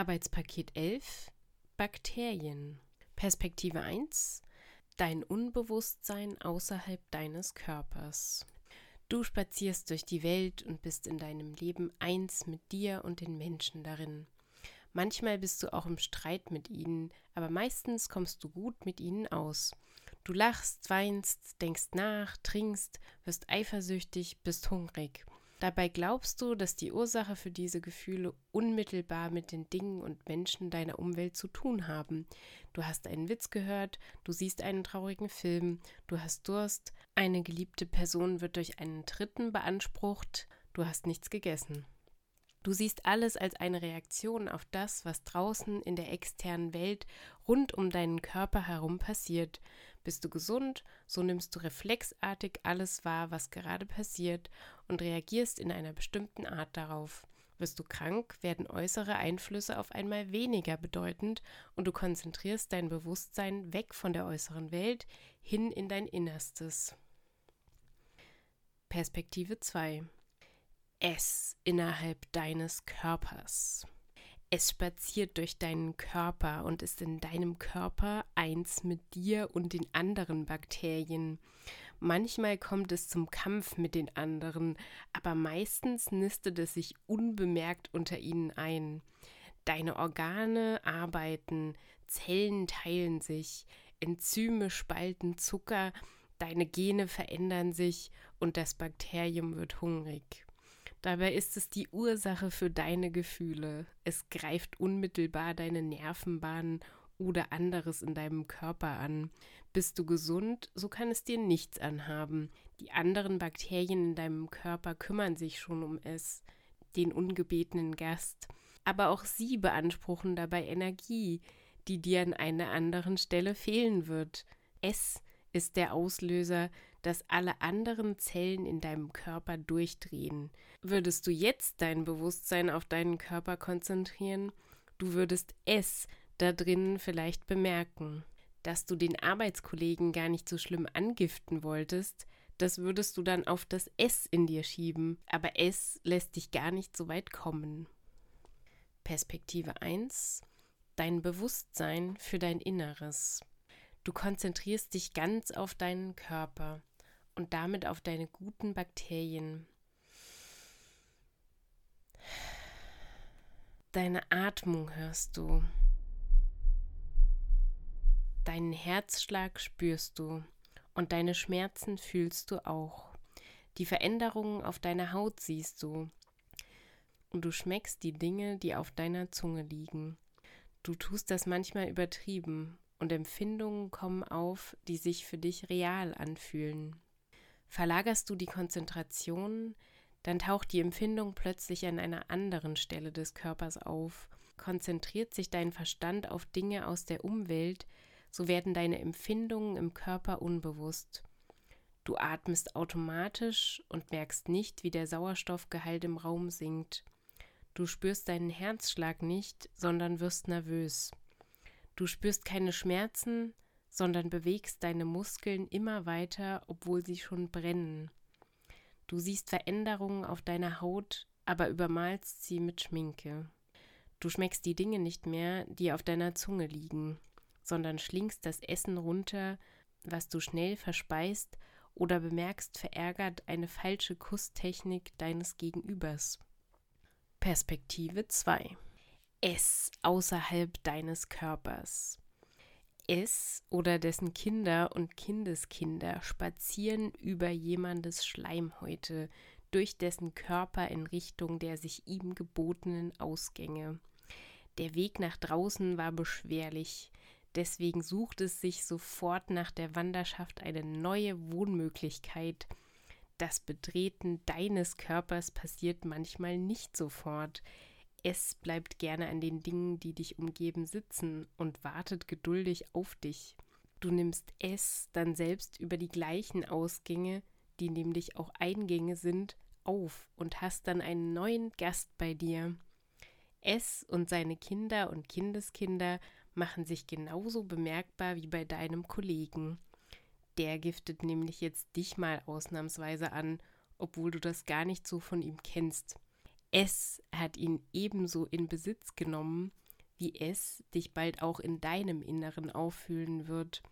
Arbeitspaket 11 Bakterien. Perspektive 1 Dein Unbewusstsein außerhalb deines Körpers. Du spazierst durch die Welt und bist in deinem Leben eins mit dir und den Menschen darin. Manchmal bist du auch im Streit mit ihnen, aber meistens kommst du gut mit ihnen aus. Du lachst, weinst, denkst nach, trinkst, wirst eifersüchtig, bist hungrig. Dabei glaubst du, dass die Ursache für diese Gefühle unmittelbar mit den Dingen und Menschen deiner Umwelt zu tun haben. Du hast einen Witz gehört, du siehst einen traurigen Film, du hast Durst, eine geliebte Person wird durch einen Dritten beansprucht, du hast nichts gegessen. Du siehst alles als eine Reaktion auf das, was draußen in der externen Welt rund um deinen Körper herum passiert. Bist du gesund, so nimmst du reflexartig alles wahr, was gerade passiert und reagierst in einer bestimmten Art darauf. Wirst du krank, werden äußere Einflüsse auf einmal weniger bedeutend und du konzentrierst dein Bewusstsein weg von der äußeren Welt hin in dein Innerstes. Perspektive 2 es innerhalb deines Körpers. Es spaziert durch deinen Körper und ist in deinem Körper eins mit dir und den anderen Bakterien. Manchmal kommt es zum Kampf mit den anderen, aber meistens nistet es sich unbemerkt unter ihnen ein. Deine Organe arbeiten, Zellen teilen sich, Enzyme spalten Zucker, deine Gene verändern sich und das Bakterium wird hungrig. Dabei ist es die Ursache für deine Gefühle. Es greift unmittelbar deine Nervenbahnen oder anderes in deinem Körper an. Bist du gesund, so kann es dir nichts anhaben. Die anderen Bakterien in deinem Körper kümmern sich schon um es, den ungebetenen Gast. Aber auch sie beanspruchen dabei Energie, die dir an einer anderen Stelle fehlen wird. Es ist der Auslöser, dass alle anderen Zellen in deinem Körper durchdrehen. Würdest du jetzt dein Bewusstsein auf deinen Körper konzentrieren, du würdest es da drinnen vielleicht bemerken. Dass du den Arbeitskollegen gar nicht so schlimm angiften wolltest, das würdest du dann auf das S in dir schieben, aber es lässt dich gar nicht so weit kommen. Perspektive 1 Dein Bewusstsein für dein Inneres. Du konzentrierst dich ganz auf deinen Körper und damit auf deine guten Bakterien. Deine Atmung hörst du. Deinen Herzschlag spürst du und deine Schmerzen fühlst du auch. Die Veränderungen auf deiner Haut siehst du. Und du schmeckst die Dinge, die auf deiner Zunge liegen. Du tust das manchmal übertrieben und Empfindungen kommen auf, die sich für dich real anfühlen. Verlagerst du die Konzentration, dann taucht die Empfindung plötzlich an einer anderen Stelle des Körpers auf. Konzentriert sich dein Verstand auf Dinge aus der Umwelt, so werden deine Empfindungen im Körper unbewusst. Du atmest automatisch und merkst nicht, wie der Sauerstoffgehalt im Raum sinkt. Du spürst deinen Herzschlag nicht, sondern wirst nervös. Du spürst keine Schmerzen, sondern bewegst deine Muskeln immer weiter, obwohl sie schon brennen. Du siehst Veränderungen auf deiner Haut, aber übermalst sie mit Schminke. Du schmeckst die Dinge nicht mehr, die auf deiner Zunge liegen, sondern schlingst das Essen runter, was du schnell verspeist, oder bemerkst verärgert eine falsche Kusstechnik deines Gegenübers. Perspektive 2 es außerhalb deines Körpers. Es oder dessen Kinder und Kindeskinder spazieren über jemandes Schleimhäute durch dessen Körper in Richtung der sich ihm gebotenen Ausgänge. Der Weg nach draußen war beschwerlich, deswegen sucht es sich sofort nach der Wanderschaft eine neue Wohnmöglichkeit. Das Betreten deines Körpers passiert manchmal nicht sofort. Es bleibt gerne an den Dingen, die dich umgeben, sitzen und wartet geduldig auf dich. Du nimmst es dann selbst über die gleichen Ausgänge, die nämlich auch Eingänge sind, auf und hast dann einen neuen Gast bei dir. Es und seine Kinder und Kindeskinder machen sich genauso bemerkbar wie bei deinem Kollegen. Der giftet nämlich jetzt dich mal ausnahmsweise an, obwohl du das gar nicht so von ihm kennst. Es hat ihn ebenso in Besitz genommen wie es dich bald auch in deinem Inneren auffühlen wird.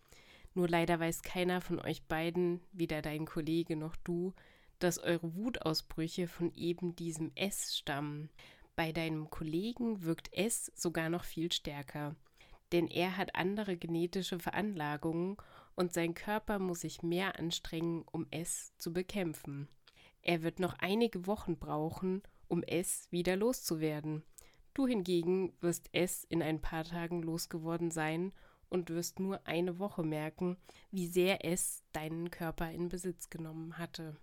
Nur leider weiß keiner von euch beiden, weder dein Kollege noch du, dass eure Wutausbrüche von eben diesem S stammen. Bei deinem Kollegen wirkt S sogar noch viel stärker, denn er hat andere genetische Veranlagungen und sein Körper muss sich mehr anstrengen, um es zu bekämpfen. Er wird noch einige Wochen brauchen, um es wieder loszuwerden. Du hingegen wirst es in ein paar Tagen losgeworden sein und wirst nur eine Woche merken, wie sehr es deinen Körper in Besitz genommen hatte.